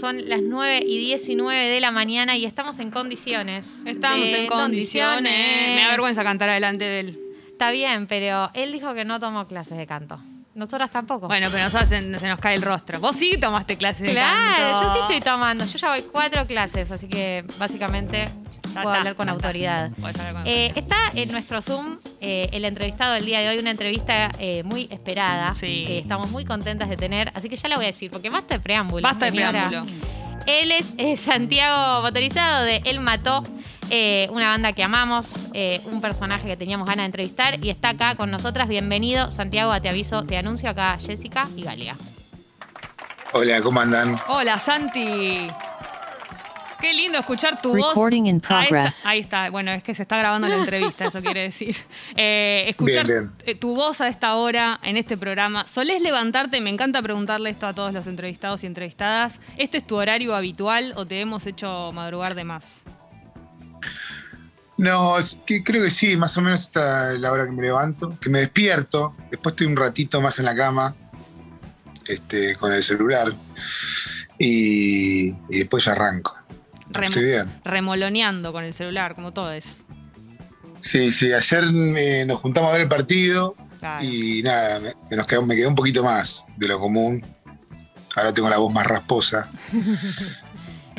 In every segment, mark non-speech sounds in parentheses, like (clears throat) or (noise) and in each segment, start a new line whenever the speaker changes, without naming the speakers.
Son las 9 y 19 de la mañana y estamos en condiciones.
Estamos en condiciones. Me da vergüenza cantar adelante de él.
Está bien, pero él dijo que no tomó clases de canto. Nosotras tampoco.
Bueno, pero nosotros se, se nos cae el rostro. Vos sí tomaste clases de
claro,
canto.
yo sí estoy tomando. Yo ya voy cuatro clases, así que básicamente puedo
está,
hablar con
está.
autoridad.
Podés hablar con
Eh, está en nuestro Zoom eh, el entrevistado del día de hoy, una entrevista eh, muy esperada,
Sí.
que estamos muy contentas de tener, así que ya la voy a decir, porque basta de preámbulo.
Basta de preámbulo.
Él es eh, Santiago Motorizado de Él Mató, eh, una banda que amamos, eh, un personaje que teníamos ganas de entrevistar y está acá con nosotras. Bienvenido, Santiago, a te aviso, te anuncio acá Jessica y Galia.
Hola, ¿cómo andan?
Hola, Santi. Qué lindo escuchar tu voz.
Recording in
Ahí está,
progress.
ahí está. Bueno, es que se está grabando la entrevista, eso quiere decir. (laughs) Eh, escuchar
Bien,
eh, tu voz a esta hora en este programa. ¿Solés levantarte? Me encanta preguntarle esto a todos los entrevistados y entrevistadas. ¿Este es tu horario habitual o te hemos hecho madrugar de más?
No, es que creo que sí, más o menos esta es la hora que me levanto, que me despierto, después estoy un ratito más en la cama, este, con el celular, y, y después ya arranco.
Rem-
Estoy bien.
Remoloneando con el celular, como todo es.
Sí, sí, ayer eh, nos juntamos a ver el partido
Claro.
y nada, me, nos quedó, me quedó un poquito más de lo común. Ahora tengo la voz más rasposa. (laughs)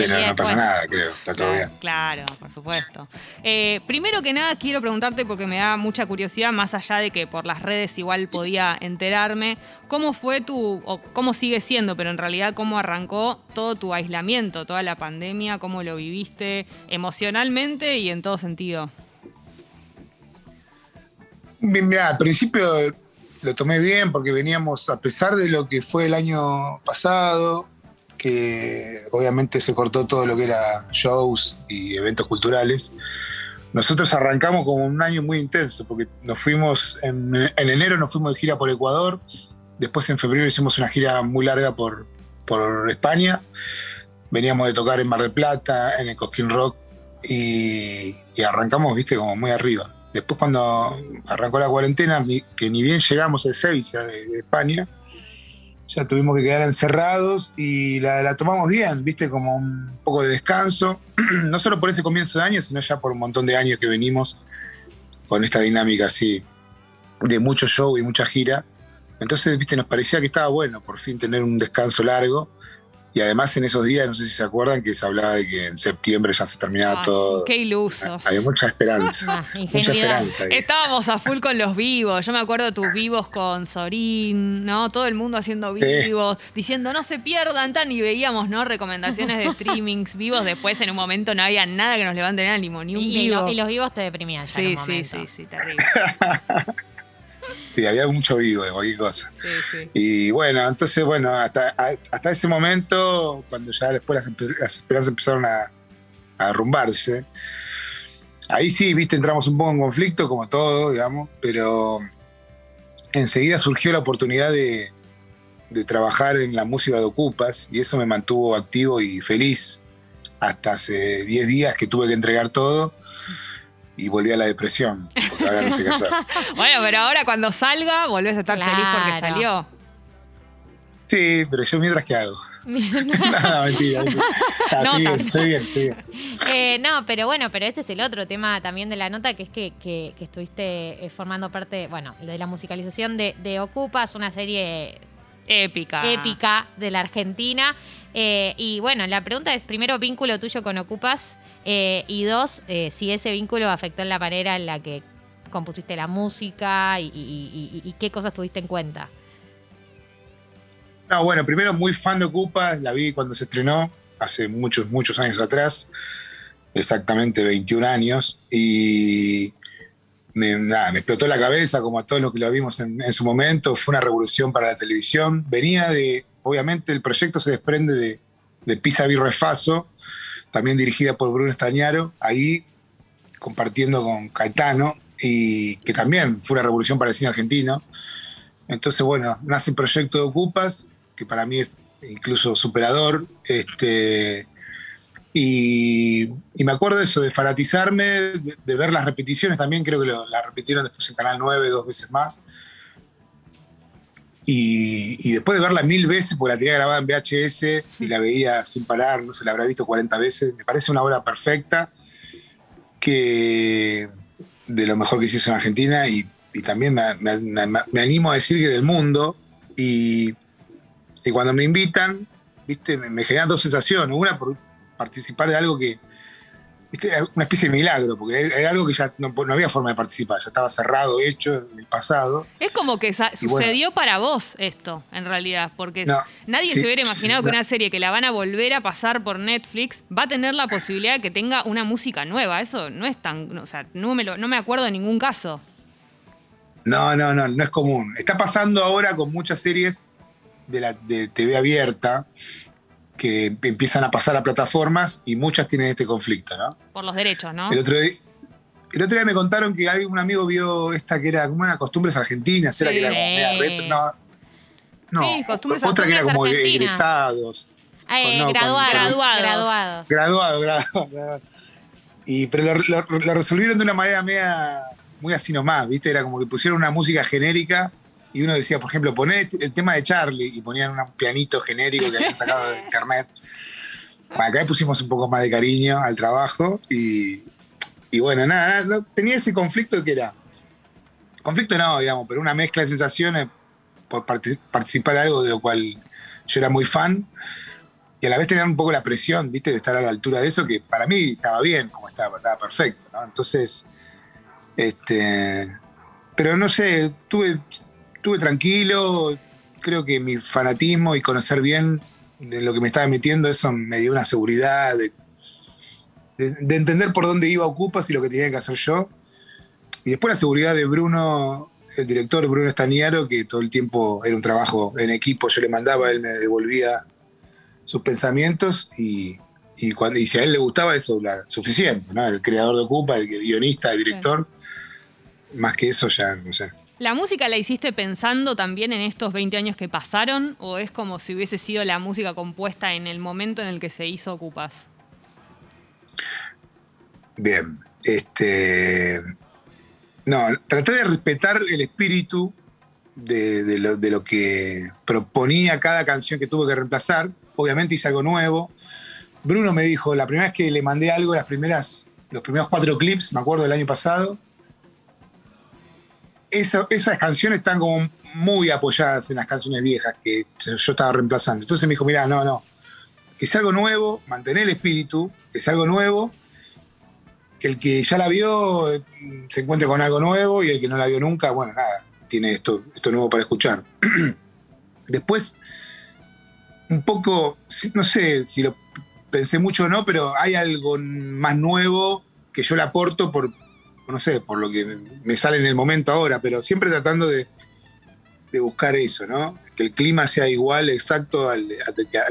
Pero no pasa
después.
nada, creo, está todo
Claro,
bien.
Claro, por supuesto. Eh, primero que nada, quiero preguntarte, porque me da mucha curiosidad, más allá de que por las redes igual podía enterarme, ¿cómo fue tu, o cómo sigue siendo, pero en realidad cómo arrancó todo tu aislamiento, toda la pandemia, cómo lo viviste emocionalmente y en todo sentido?
Bien, mirá, al principio lo tomé bien porque veníamos, a pesar de lo que fue el año pasado, que obviamente se cortó todo lo que era shows y eventos culturales, nosotros arrancamos como un año muy intenso porque nos fuimos, en, en enero nos fuimos de gira por Ecuador, después en febrero hicimos una gira muy larga por, por España, veníamos de tocar en Mar del Plata, en el Cosquín Rock y, arrancamos, viste, como muy arriba. Después cuando arrancó la cuarentena, que ni bien llegamos a Sevilla de España, ya tuvimos que quedar encerrados y la, tomamos bien, viste, como un poco de descanso, (clears throat) no solo por ese comienzo de año, sino ya por un montón de años que venimos con esta dinámica así de mucho show y mucha gira. Entonces, viste, nos parecía que estaba bueno por fin tener un descanso largo. Y además en esos días, no sé si se acuerdan, que se hablaba de que en septiembre ya se terminaba
Ah,
todo.
Qué ilusos.
Había mucha esperanza.
Ah,
mucha
ingenuidad.
esperanza. ahí.
Estábamos a full con los vivos. Yo me acuerdo de tus vivos con Sorín, ¿no? Todo el mundo haciendo
Sí.
vivos, diciendo no se pierdan tan y veíamos, ¿no? Recomendaciones de (laughs) streamings vivos. Después en un momento no había nada que nos levante el ánimo, ni un
Y, y
vivo.
y los vivos te deprimían ya en
sí,
un
sí,
momento.
sí, sí, terrible. (laughs)
Sí, había mucho vivo de cualquier cosa.
Sí, sí.
Y bueno, entonces, bueno, hasta, hasta ese momento, cuando ya después las, las esperanzas empezaron a, a derrumbarse, ahí sí, viste, entramos un poco en conflicto, como todo, digamos, pero enseguida surgió la oportunidad de, de trabajar en la música de Ocupas y eso me mantuvo activo y feliz hasta hace 10 días que tuve que entregar todo y volví a la depresión, porque ahora no sé qué hacer. (laughs)
Bueno, pero ahora cuando salga volvés a estar feliz porque salió.
Sí, pero yo mientras que hago. (laughs) no, mentira. (laughs) No, estoy, bien, estoy bien, estoy bien.
Eh, no, pero bueno, pero ese es el otro tema también de la nota, que es que, que- que estuviste eh, formando parte, bueno, de la musicalización de, de Ocupas, una serie
Épica.
épica de la Argentina. Eh, y bueno, la pregunta es, primero, vínculo tuyo con Ocupas, eh, y dos, eh, si ese vínculo afectó en la manera en la que compusiste la música y, qué cosas tuviste en cuenta.
No, bueno, primero muy fan de Ocupas, la vi cuando se estrenó, hace muchos, muchos años atrás, exactamente 21 años, y me, nada, me explotó la cabeza, como a todos los que la vimos en, en su momento, fue una revolución para la televisión. Venía de, obviamente el proyecto se desprende de, de Pisa Birrefaso, también dirigida por Bruno Estañaro, ahí compartiendo con Caetano, y que también fue una revolución para el cine argentino. Entonces, bueno, nace el proyecto de Ocupas, que para mí es incluso superador. Este, y, y me acuerdo de eso, de fanatizarme, de, ver las repeticiones también, creo que lo- la repitieron después en Canal 9 dos veces más. Y, después de verla mil veces, porque la tenía grabada en VHS y la veía sin parar, no se la habrá visto 40 veces, me parece una obra perfecta que de lo mejor que se hizo en Argentina y, también me, animo a decir que del mundo. Y, cuando me invitan, ¿viste? Me, me generan dos sensaciones. Una por participar de algo que, una especie de milagro, porque era algo que ya no, había forma de participar, ya estaba cerrado, hecho en el pasado.
Es como que sucedió para vos esto, en realidad, porque nadie se hubiera imaginado que una serie que la van a volver a pasar por Netflix va a tener la posibilidad de que tenga una música nueva. Eso no es tan, o sea, no me, no me acuerdo de ningún caso.
No, no, no, no es común. Está pasando ahora con muchas series de, la, de TV abierta, que empiezan a pasar a plataformas y muchas tienen este conflicto, ¿no?
Por los derechos, ¿no?
El otro día, el otro día me contaron que un amigo vio esta que era como una costumbres argentinas, era que era como retro, no. No, sí, otra que era como egresados.
Eh, graduados, graduados.
Graduados. Graduados, Y, pero lo, lo, resolvieron de una manera media, muy así nomás, ¿viste? Era como que pusieron una música genérica y uno decía, por ejemplo, poné el tema de Charlie y ponían un pianito genérico que habían sacado de (laughs) internet. Acá pusimos un poco más de cariño al trabajo y, bueno, nada, tenía ese conflicto que era, conflicto no, digamos, pero una mezcla de sensaciones por participar en algo de lo cual yo era muy fan y a la vez tenía un poco la presión, viste, de estar a la altura de eso, que para mí estaba bien, como estaba, estaba perfecto, ¿no? Entonces, este, pero no sé, tuve, estuve tranquilo, creo que mi fanatismo y conocer bien de lo que me estaba metiendo, eso me dio una seguridad de, entender por dónde iba Ocupas y lo que tenía que hacer yo. Y después la seguridad de Bruno, el director Bruno Estaniaro, que todo el tiempo era un trabajo en equipo, yo le mandaba, él me devolvía sus pensamientos y, cuando, y si a él le gustaba eso, la, suficiente, ¿no? El creador de Ocupa, el guionista, el director, más que eso ya, no sé.
¿La música la hiciste pensando también en estos 20 años que pasaron o es como si hubiese sido la música compuesta en el momento en el que se hizo Ocupas?
Bien, este... No, traté de respetar el espíritu de, lo, que proponía cada canción que tuve que reemplazar. Obviamente hice algo nuevo. Bruno me dijo, la primera vez que le mandé algo, las primeras, los primeros cuatro clips, me acuerdo del año pasado, esas canciones están como muy apoyadas en las canciones viejas que yo estaba reemplazando. Entonces me dijo, mira, no, no, que es algo nuevo, mantener el espíritu, que es algo nuevo, que el que ya la vio eh, se encuentre con algo nuevo y el que no la vio nunca, bueno, nada, tiene esto, esto nuevo para escuchar. (clears throat) Después, un poco, no sé si lo pensé mucho o no, pero hay algo más nuevo que yo le aporto por, no sé, por lo que me sale en el momento ahora, pero siempre tratando de, buscar eso, ¿no? Que el clima sea igual, exacto al,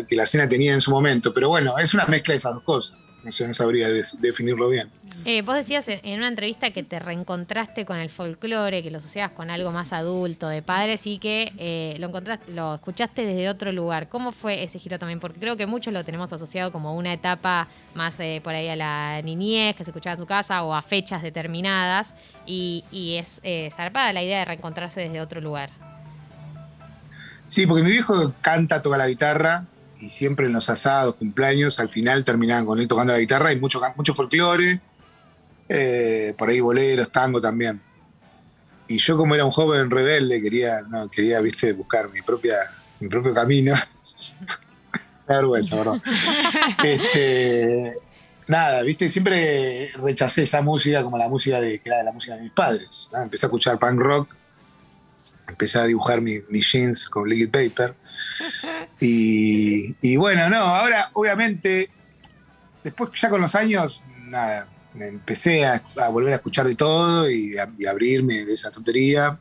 que la escena tenía en su momento. Pero bueno, es una mezcla de esas dos cosas. No sé, no sabría definirlo bien.
Eh, vos decías en una entrevista que te reencontraste con el folclore, que lo asociabas con algo más adulto, de padres, y que eh, lo, encontraste, lo escuchaste desde otro lugar. ¿Cómo fue ese giro también? Porque creo que muchos lo tenemos asociado como una etapa más eh, por ahí a la niñez, que se escuchaba en tu casa, o a fechas determinadas, y, es zarpada la idea de reencontrarse desde otro lugar.
Sí, porque mi viejo canta, toca la guitarra, y siempre en los asados, cumpleaños, al final terminaban con él tocando la guitarra y mucho, mucho folclore, eh, por ahí boleros, tango también. Y yo como era un joven rebelde, quería, no, quería, viste, buscar mi propia, mi propio camino. (laughs) vergüenza, ¿verdad? (laughs) este, nada, viste, siempre rechacé esa música como la música de, que era de la música de mis padres. Empecé a escuchar punk rock, empecé a dibujar mis jeans con liquid paper. Y, y, bueno, no, ahora obviamente, después ya con los años, nada, empecé a, volver a escuchar de todo y, a, abrirme de esa tontería.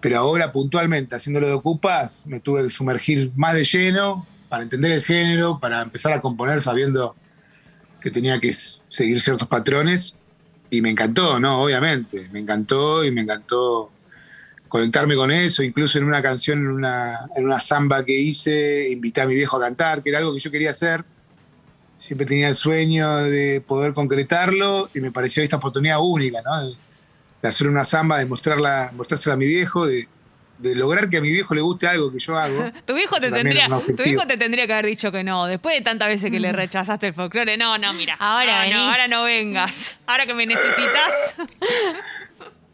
Pero ahora puntualmente, haciéndolo de ocupas, me tuve que sumergir más de lleno para entender el género, para empezar a componer sabiendo que tenía que seguir ciertos patrones. Y me encantó, ¿no? Obviamente, me encantó y me encantó conectarme con eso, incluso en una canción, en una, en una samba que hice, invité a mi viejo a cantar, que era algo que yo quería hacer siempre tenía el sueño de poder concretarlo y me pareció esta oportunidad única, ¿no? De, hacer una samba, de mostrarla, mostrársela a mi viejo, de, de lograr que a mi viejo le guste algo que yo hago. (laughs)
tu, viejo te tendría, tu viejo te tendría que haber dicho que no. Después de tantas veces que le rechazaste el folclore, no, no, mira.
Ahora
no, no, ahora no vengas. Ahora que me necesitas. (laughs)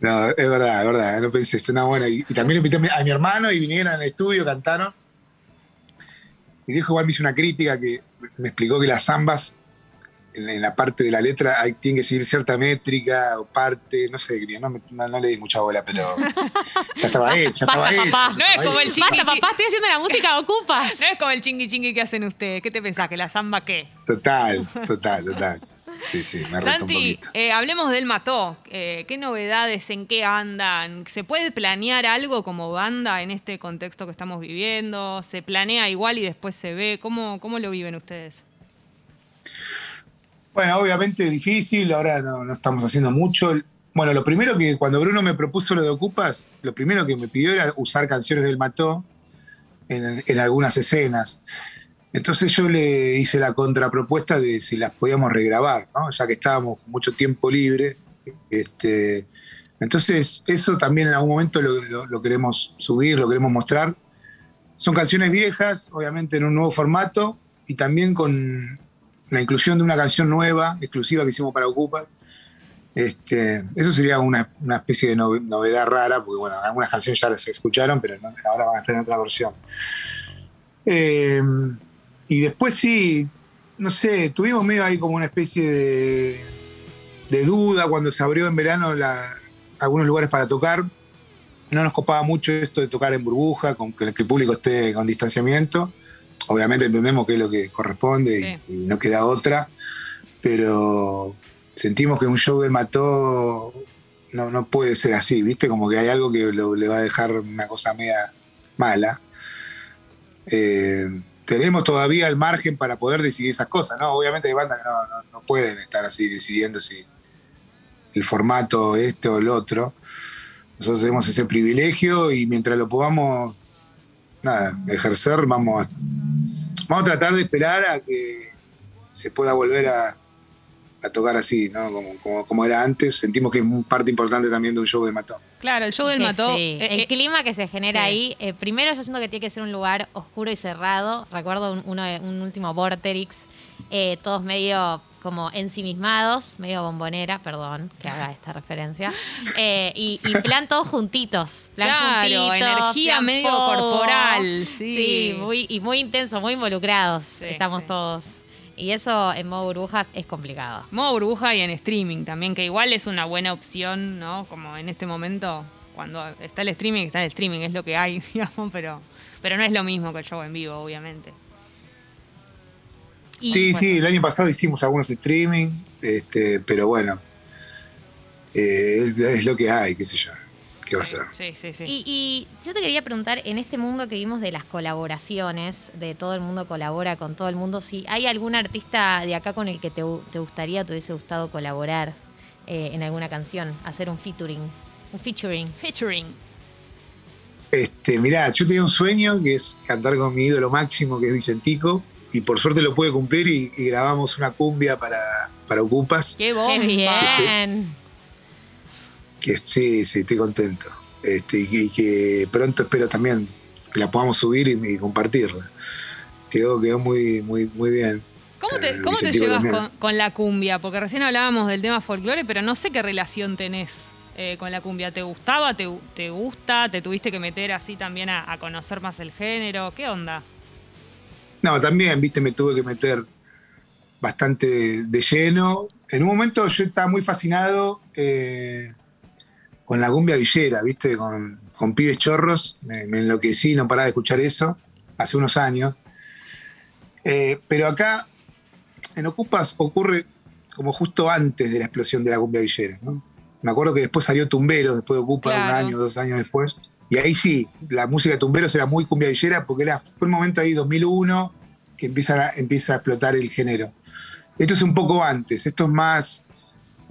No, es verdad, es verdad, no pensé, es una buena. Y, y también invité a mi, a mi hermano y vinieron al estudio, cantaron. Mi viejo igual me hizo una crítica que me explicó que las zambas, en, en la parte de la letra, hay, tienen que seguir cierta métrica o parte, no sé, no, me- no- no le di mucha bola, pero ya estaba hecho, ya estaba
papá.
No es como el
papá, estoy haciendo la música, (laughs) ocupas.
No es como el chingui chingui que hacen ustedes. ¿Qué te pensás? ¿Que la samba qué?
Total, total, total. Sí, sí, me
Santi,
poquito.
eh, hablemos del Mató. Eh, ¿Qué novedades? ¿En qué andan? ¿Se puede planear algo como banda en este contexto que estamos viviendo? ¿Se planea igual y después se ve? ¿Cómo, cómo lo viven ustedes?
Bueno, obviamente difícil, ahora no, no estamos haciendo mucho. Bueno, lo primero que cuando Bruno me propuso lo de Ocupas, lo primero que me pidió era usar canciones del Mató en, en algunas escenas. Entonces yo le hice la contrapropuesta de si las podíamos regrabar, ¿no? ya que estábamos mucho tiempo libre. Este, entonces eso también en algún momento lo, queremos subir, lo queremos mostrar. Son canciones viejas, obviamente en un nuevo formato y también con la inclusión de una canción nueva, exclusiva que hicimos para Ocupas. Este, eso sería una, especie de nove- novedad rara, porque bueno, algunas canciones ya las escucharon, pero ahora van a estar en otra versión. Eh, y después sí, no sé, tuvimos medio ahí como una especie de, de duda cuando se abrió en verano la- algunos lugares para tocar. No nos copaba mucho esto de tocar en burbuja, con que, el público esté con distanciamiento. Obviamente entendemos que es lo que corresponde y- no queda otra, pero sentimos que un show del Mató no, no puede ser así, ¿viste? Como que hay algo que lo- le va a dejar una cosa media mala. Eh, tenemos todavía el margen para poder decidir esas cosas, ¿no? Obviamente hay bandas que no, no- pueden estar así decidiendo si el formato este o el otro. Nosotros tenemos ese privilegio y mientras lo podamos, nada, ejercer, vamos a, vamos a tratar de esperar a que se pueda volver a, a tocar así, ¿no? Como, como, como era antes. Sentimos que es parte importante también de un show de Mató.
Claro, el show del Mató.
sí.
eh,
el
eh,
clima que se genera
sí.
ahí, eh, primero yo siento que tiene que ser un lugar oscuro y cerrado. Recuerdo un, uno un último Vorterix, todos medio como ensimismados, medio bombonera, perdón que haga esta referencia. (laughs) Y, y plan todos juntitos. Plan
Claro,
juntitos,
energía
plan
medio corporal, sí.
muy, y muy intenso, muy involucrados.
Sí,
estamos
sí.
todos. Y eso en modo burbujas es complicado.
Modo burbuja y en streaming también, que igual es una buena opción, ¿no? Como en este momento, cuando está el streaming, está el streaming, es lo que hay, (laughs) digamos, pero, pero no es lo mismo que el show en vivo, obviamente.
Y,
sí,
bueno,
sí, el año pasado hicimos algunos streaming, este, pero bueno, eh, es, es lo que hay, qué sé yo, qué va a ser.
Sí, sí, sí.
Y, y yo te quería preguntar, en este mundo que vimos de las colaboraciones, de todo el mundo colabora con todo el mundo, si hay algún artista de acá con el que te, te gustaría, te hubiese gustado colaborar eh, en alguna canción, hacer un featuring. Un featuring.
Featuring.
Este, mirá, yo tenía un sueño que es cantar con mi ídolo máximo, que es Vicentico, y por suerte lo pude cumplir y, y grabamos una cumbia para, para Ocupas,
¡Qué bomba!
¡Qué bien!
Que sí, sí, estoy contento. Este, y, que- y que pronto espero también que la podamos subir y, y compartirla. Quedó, quedó muy, muy, muy bien.
¿Cómo te,
Eh,
cómo te llevas con, con la cumbia? Porque recién hablábamos del tema folclore, pero no sé qué relación tenés eh, con la cumbia. ¿Te gustaba? ¿Te, te gusta? ¿Te tuviste que meter así también a, a conocer más el género? ¿Qué onda?
No, también, viste, me tuve que meter bastante de, de lleno. En un momento yo estaba muy fascinado eh, con la cumbia villera, viste, con, con pibes chorros. Me, me enloquecí, no paraba de escuchar eso hace unos años. Eh, pero acá, en Ocupas, ocurre como justo antes de la explosión de la cumbia villera. ¿no? Me acuerdo que después salió Tumberos, después de Ocupa,
Claro.
un año, dos años después. Y ahí sí, la música de Tumberos era muy cumbia villera porque era, fue el momento ahí, 2001, que empieza a, empieza a explotar el género. Esto es un poco antes, esto es más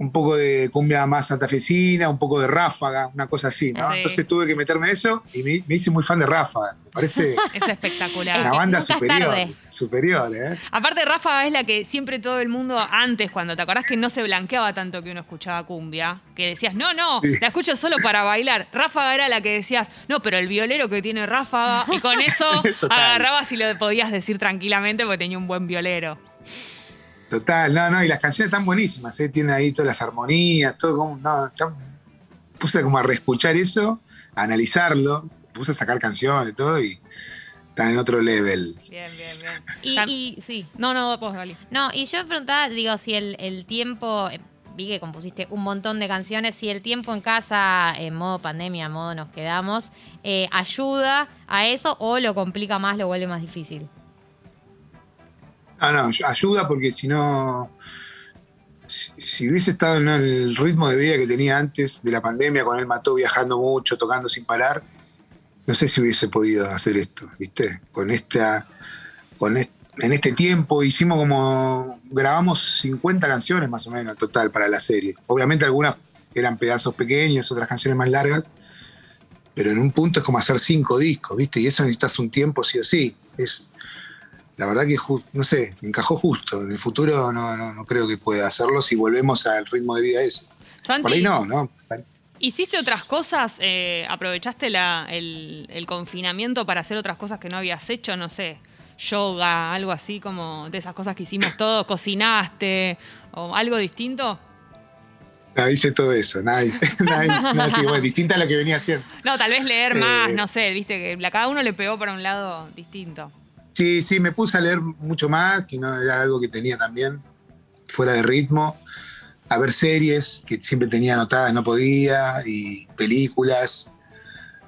un poco de cumbia más santafesina, un poco de ráfaga, una cosa así, ¿no?
Sí.
Entonces tuve que meterme en eso y me, me hice muy fan de ráfaga. Me parece (laughs)
Es espectacular.
una banda
Nunca
superior. Superior, ¿eh?
Aparte, Rafa es la que siempre todo el mundo antes, cuando te acordás que no se blanqueaba tanto que uno escuchaba cumbia, que decías, no, no,
Sí.
la escucho solo para bailar. Ráfaga era la que decías, no, pero el violero que tiene Ráfaga, y con eso (laughs) agarrabas y lo podías decir tranquilamente porque tenía un buen violero.
Total, no, no, y las canciones están buenísimas, ¿eh? Tienen ahí todas las armonías, todo como. No, está- puse como a reescuchar eso, a analizarlo, puse a sacar canciones y todo, y están en otro level.
Bien, bien, bien.
Y, y- sí.
No, no, vos, Gali.
No, y yo me preguntaba, digo, si el, el tiempo, eh, vi que compusiste un montón de canciones, si el tiempo en casa, en modo pandemia, en modo nos quedamos, eh, ayuda a eso o lo complica más, lo vuelve más difícil.
No, no, ayuda porque si no. Si, hubiese estado en el ritmo de vida que tenía antes de la pandemia, con él mató viajando mucho, tocando sin parar, no sé si hubiese podido hacer esto, ¿viste? Con esta. Con en este tiempo hicimos como. grabamos 50 canciones más o menos total para la serie. Obviamente algunas eran pedazos pequeños, otras canciones más largas, pero en un punto es como hacer cinco discos, ¿viste? Y eso necesitas un tiempo sí o sí. Es, la verdad que, no sé, encajó justo. En el futuro no, no, no creo que pueda hacerlo si volvemos al ritmo de vida ese.
Santi,
Por ahí no, ¿no?
¿Hiciste otras cosas? Eh, ¿Aprovechaste la- el, el confinamiento para hacer otras cosas que no habías hecho? No sé, yoga, algo así como de esas cosas que hicimos todos, cocinaste o algo distinto.
No, hice todo eso, nada, (laughs) nada, nada así, bueno, distinta a lo que venía haciendo.
No, tal vez leer más,
Eh,
no sé, viste que la- cada uno le pegó para un lado distinto.
Sí, sí, me puse a leer mucho más, que no era algo que tenía también fuera de ritmo, a ver series que siempre tenía anotadas, no podía, y películas,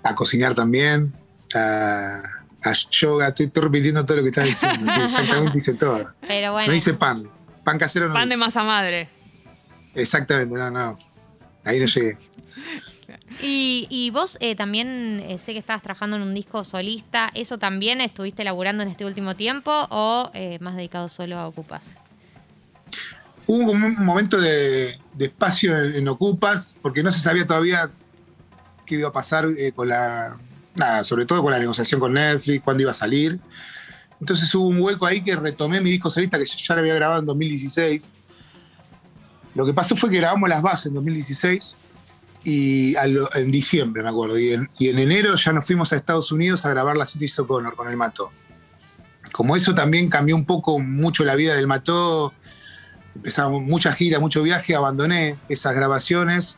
a cocinar también, a, a yoga, estoy, estoy repitiendo todo lo que estás diciendo, sí, exactamente hice todo. (laughs)
Pero bueno,
No hice pan, pan casero no
Pan de
hice.
masa madre.
Exactamente, no, no, ahí no llegué.
Y, vos eh, también eh, sé que estabas trabajando en un disco solista, ¿eso también estuviste laburando en este último tiempo o eh, más dedicado solo a Ocupas?
Hubo un momento de, espacio en, Ocupas, porque no se sabía todavía qué iba a pasar con la. Nada, sobre todo con la negociación con Netflix, cuándo iba a salir. Entonces hubo un hueco ahí que retomé mi disco solista, que yo ya lo había grabado en 2016. Lo que pasó fue que grabamos las bases en 2016 y en diciembre, me acuerdo. Y en, y en enero ya nos fuimos a Estados Unidos a grabar la City O'Connor con el Mató. Como eso también cambió un poco, mucho la vida del Mató, empezamos muchas giras, mucho viaje, abandoné esas grabaciones,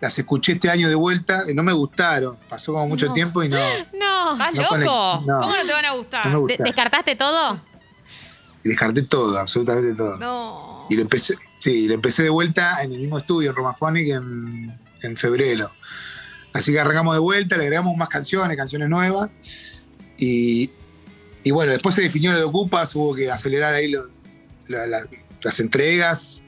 las escuché este año de vuelta y no me gustaron. Pasó como mucho
No.
tiempo y no, (gasps)
No.
¿Estás
No
loco?
no.
¿Cómo no te van a gustar?
no me
¿De-
gustaron.
¿Descartaste todo?
Y descarté todo, absolutamente todo.
No.
Y lo empecé, sí, lo empecé de vuelta en el mismo estudio, en Romaphonic, en, en febrero. Así que arrancamos de vuelta, le agregamos más canciones, canciones nuevas. Y, y bueno, después se definió lo de Ocupas, hubo que acelerar ahí las entregas.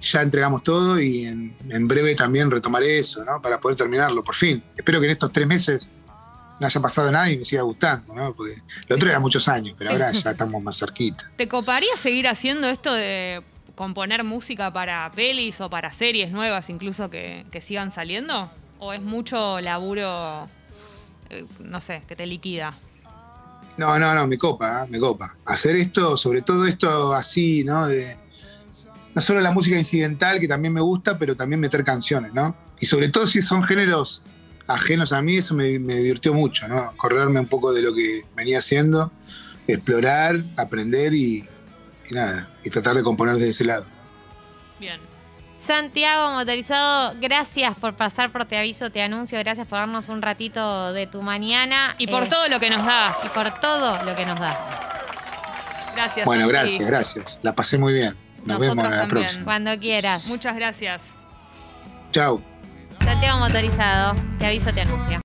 Ya entregamos todo y en, en breve también retomaré eso, ¿no? Para poder terminarlo, por fin. Espero que en estos tres meses no haya pasado nada y me siga gustando, ¿no? Porque lo otro era muchos años, pero ahora ya estamos más cerquita.
¿Te coparía seguir haciendo esto de componer música para pelis o para series nuevas incluso que, que sigan saliendo? ¿O es mucho laburo, eh, no sé, que te liquida?
No, no, no, me copa, ¿eh? me copa. Hacer esto, sobre todo esto así, ¿no? De, no solo la música incidental, que también me gusta, pero también meter canciones, ¿no? Y sobre todo si son géneros ajenos a mí, eso me, me divirtió mucho, ¿no? Correrme un poco de lo que venía haciendo, explorar, aprender y, y nada, y tratar de componer desde ese lado.
Bien.
Santiago Motorizado, gracias por pasar por Te Aviso, Te Anuncio, gracias por darnos un ratito de tu mañana.
Y por
eh,
todo lo que nos das.
Y por todo lo que nos das.
Gracias.
Bueno,
Santi.
gracias, gracias. La pasé muy bien. Nos
Nosotros
vemos a la
también.
próxima.
Cuando quieras.
Muchas gracias.
Chao.
Santiago Motorizado, Te Aviso, Te Anuncio.